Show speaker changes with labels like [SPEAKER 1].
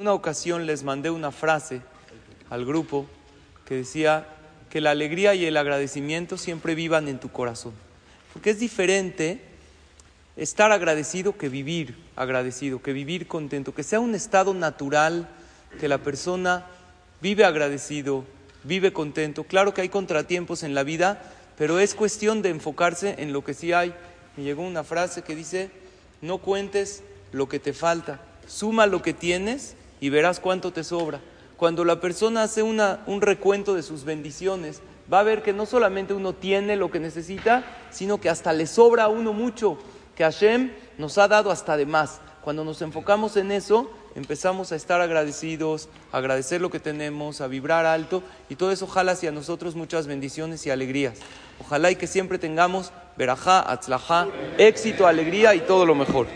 [SPEAKER 1] una ocasión les mandé una frase al grupo que decía que la alegría y el agradecimiento siempre vivan en tu corazón. Porque es diferente estar agradecido que vivir agradecido, que vivir contento, que sea un estado natural, que la persona vive agradecido, vive contento. Claro que hay contratiempos en la vida, pero es cuestión de enfocarse en lo que sí hay. Me llegó una frase que dice, no cuentes lo que te falta, suma lo que tienes y verás cuánto te sobra. Cuando la persona hace una, un recuento de sus bendiciones, va a ver que no solamente uno tiene lo que necesita, sino que hasta le sobra a uno mucho, que Hashem nos ha dado hasta de más. Cuando nos enfocamos en eso, empezamos a estar agradecidos, a agradecer lo que tenemos, a vibrar alto y todo eso jala hacia nosotros muchas bendiciones y alegrías. Ojalá y que siempre tengamos verajá, atzlajá, éxito, alegría y todo lo mejor.